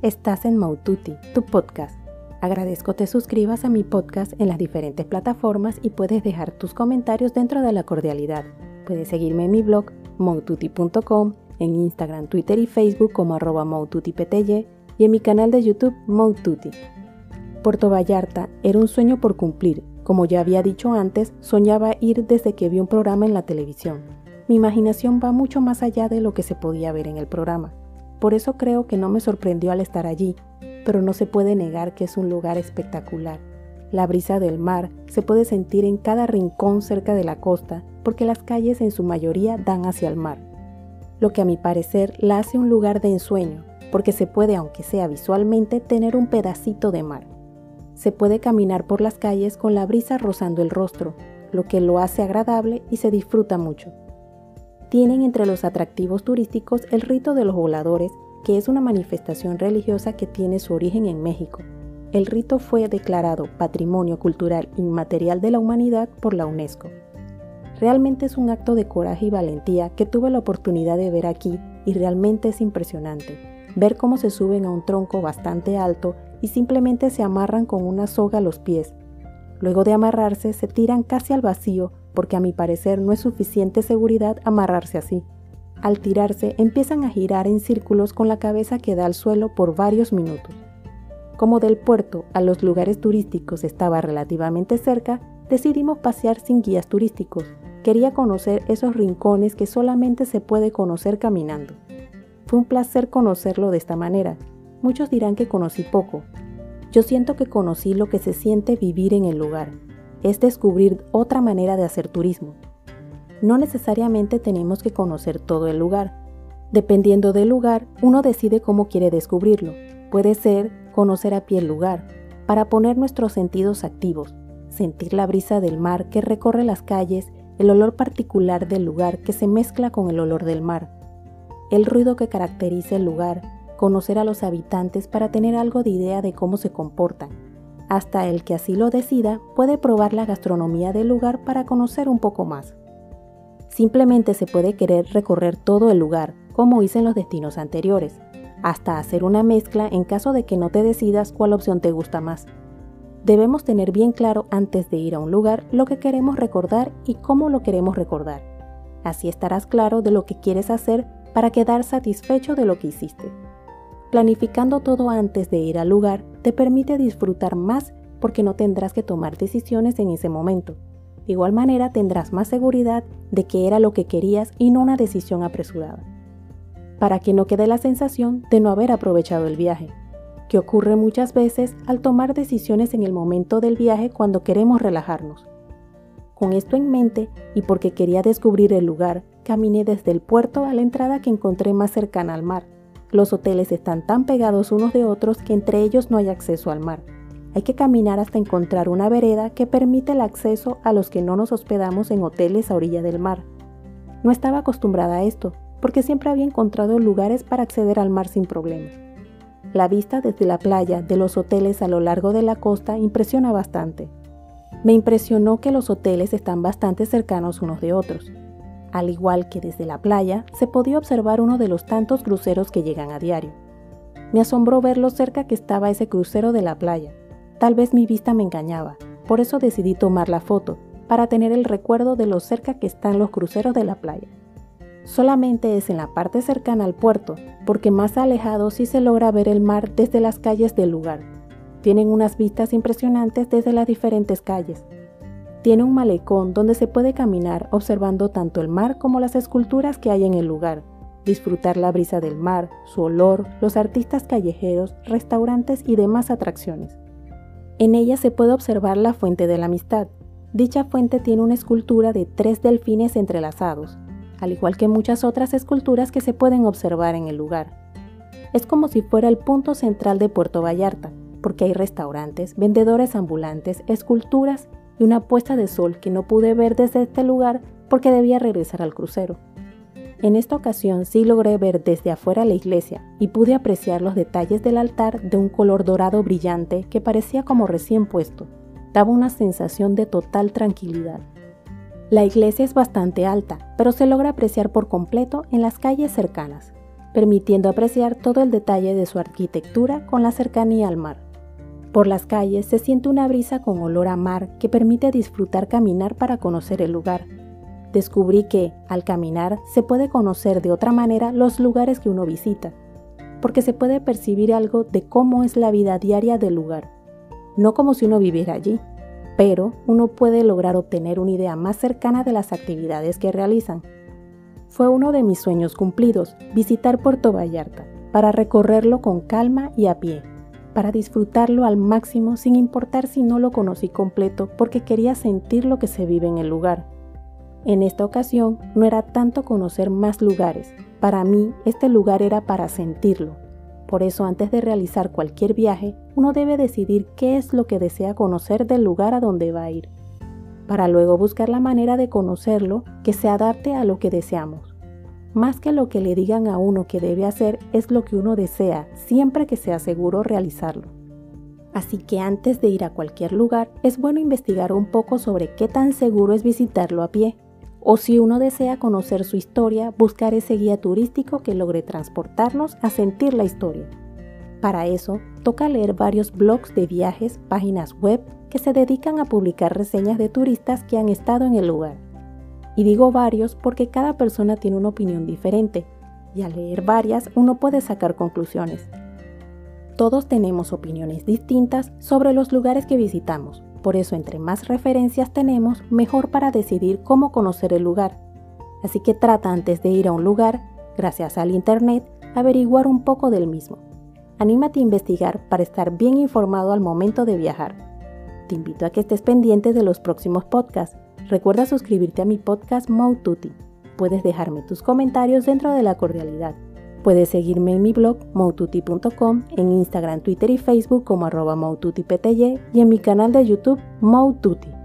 Estás en Maututi, tu podcast. Agradezco te suscribas a mi podcast en las diferentes plataformas y puedes dejar tus comentarios dentro de la cordialidad. Puedes seguirme en mi blog maututi.com, en Instagram, Twitter y Facebook como arroba y en mi canal de YouTube Maututi. Puerto Vallarta era un sueño por cumplir. Como ya había dicho antes, soñaba ir desde que vi un programa en la televisión. Mi imaginación va mucho más allá de lo que se podía ver en el programa. Por eso creo que no me sorprendió al estar allí, pero no se puede negar que es un lugar espectacular. La brisa del mar se puede sentir en cada rincón cerca de la costa, porque las calles en su mayoría dan hacia el mar. Lo que a mi parecer la hace un lugar de ensueño, porque se puede, aunque sea visualmente, tener un pedacito de mar. Se puede caminar por las calles con la brisa rozando el rostro, lo que lo hace agradable y se disfruta mucho tienen entre los atractivos turísticos el rito de los voladores, que es una manifestación religiosa que tiene su origen en México. El rito fue declarado Patrimonio Cultural Inmaterial de la Humanidad por la UNESCO. Realmente es un acto de coraje y valentía que tuve la oportunidad de ver aquí y realmente es impresionante. Ver cómo se suben a un tronco bastante alto y simplemente se amarran con una soga a los pies. Luego de amarrarse se tiran casi al vacío porque a mi parecer no es suficiente seguridad amarrarse así. Al tirarse empiezan a girar en círculos con la cabeza que da al suelo por varios minutos. Como del puerto a los lugares turísticos estaba relativamente cerca, decidimos pasear sin guías turísticos. Quería conocer esos rincones que solamente se puede conocer caminando. Fue un placer conocerlo de esta manera. Muchos dirán que conocí poco. Yo siento que conocí lo que se siente vivir en el lugar, es descubrir otra manera de hacer turismo. No necesariamente tenemos que conocer todo el lugar. Dependiendo del lugar, uno decide cómo quiere descubrirlo. Puede ser conocer a pie el lugar, para poner nuestros sentidos activos, sentir la brisa del mar que recorre las calles, el olor particular del lugar que se mezcla con el olor del mar, el ruido que caracteriza el lugar, conocer a los habitantes para tener algo de idea de cómo se comportan, hasta el que así lo decida puede probar la gastronomía del lugar para conocer un poco más. Simplemente se puede querer recorrer todo el lugar, como hice en los destinos anteriores, hasta hacer una mezcla en caso de que no te decidas cuál opción te gusta más. Debemos tener bien claro antes de ir a un lugar lo que queremos recordar y cómo lo queremos recordar. Así estarás claro de lo que quieres hacer para quedar satisfecho de lo que hiciste. Planificando todo antes de ir al lugar te permite disfrutar más porque no tendrás que tomar decisiones en ese momento. De igual manera tendrás más seguridad de que era lo que querías y no una decisión apresurada. Para que no quede la sensación de no haber aprovechado el viaje, que ocurre muchas veces al tomar decisiones en el momento del viaje cuando queremos relajarnos. Con esto en mente y porque quería descubrir el lugar, caminé desde el puerto a la entrada que encontré más cercana al mar los hoteles están tan pegados unos de otros que entre ellos no hay acceso al mar. Hay que caminar hasta encontrar una vereda que permite el acceso a los que no nos hospedamos en hoteles a orilla del mar. No estaba acostumbrada a esto, porque siempre había encontrado lugares para acceder al mar sin problema. La vista desde la playa de los hoteles a lo largo de la costa impresiona bastante. Me impresionó que los hoteles están bastante cercanos unos de otros. Al igual que desde la playa, se podía observar uno de los tantos cruceros que llegan a diario. Me asombró ver lo cerca que estaba ese crucero de la playa. Tal vez mi vista me engañaba, por eso decidí tomar la foto, para tener el recuerdo de lo cerca que están los cruceros de la playa. Solamente es en la parte cercana al puerto, porque más alejado sí se logra ver el mar desde las calles del lugar. Tienen unas vistas impresionantes desde las diferentes calles, tiene un malecón donde se puede caminar observando tanto el mar como las esculturas que hay en el lugar, disfrutar la brisa del mar, su olor, los artistas callejeros, restaurantes y demás atracciones. En ella se puede observar la fuente de la amistad. Dicha fuente tiene una escultura de tres delfines entrelazados, al igual que muchas otras esculturas que se pueden observar en el lugar. Es como si fuera el punto central de Puerto Vallarta, porque hay restaurantes, vendedores ambulantes, esculturas y una puesta de sol que no pude ver desde este lugar porque debía regresar al crucero. En esta ocasión sí logré ver desde afuera la iglesia y pude apreciar los detalles del altar de un color dorado brillante que parecía como recién puesto. Daba una sensación de total tranquilidad. La iglesia es bastante alta, pero se logra apreciar por completo en las calles cercanas. permitiendo apreciar todo el detalle de su arquitectura con la cercanía al mar. Por las calles se siente una brisa con olor a mar que permite disfrutar caminar para conocer el lugar. Descubrí que, al caminar, se puede conocer de otra manera los lugares que uno visita, porque se puede percibir algo de cómo es la vida diaria del lugar, no como si uno viviera allí, pero uno puede lograr obtener una idea más cercana de las actividades que realizan. Fue uno de mis sueños cumplidos visitar Puerto Vallarta, para recorrerlo con calma y a pie, para disfrutarlo al máximo sin importar si no lo conocí completo porque quería sentir lo que se vive en el lugar. En esta ocasión no era tanto conocer más lugares, para mí este lugar era para sentirlo. Por eso antes de realizar cualquier viaje, uno debe decidir qué es lo que desea conocer del lugar a donde va a ir, para luego buscar la manera de conocerlo que se adapte a lo que deseamos. Más que lo que le digan a uno que debe hacer es lo que uno desea, siempre que sea seguro realizarlo. Así que antes de ir a cualquier lugar, es bueno investigar un poco sobre qué tan seguro es visitarlo a pie o si uno desea conocer su historia, buscar ese guía turístico que logre transportarnos a sentir la historia. Para eso, toca leer varios blogs de viajes, páginas web que se dedican a publicar reseñas de turistas que han estado en el lugar. Y digo varios porque cada persona tiene una opinión diferente, y al leer varias uno puede sacar conclusiones. Todos tenemos opiniones distintas sobre los lugares que visitamos, por eso entre más referencias tenemos, mejor para decidir cómo conocer el lugar. Así que trata antes de ir a un lugar, gracias al Internet, averiguar un poco del mismo. Anímate a investigar para estar bien informado al momento de viajar. Te invito a que estés pendiente de los próximos podcasts. Recuerda suscribirte a mi podcast Moututi. Puedes dejarme tus comentarios dentro de la cordialidad. Puedes seguirme en mi blog moututi.com, en Instagram, Twitter y Facebook como arroba y en mi canal de YouTube Moututi.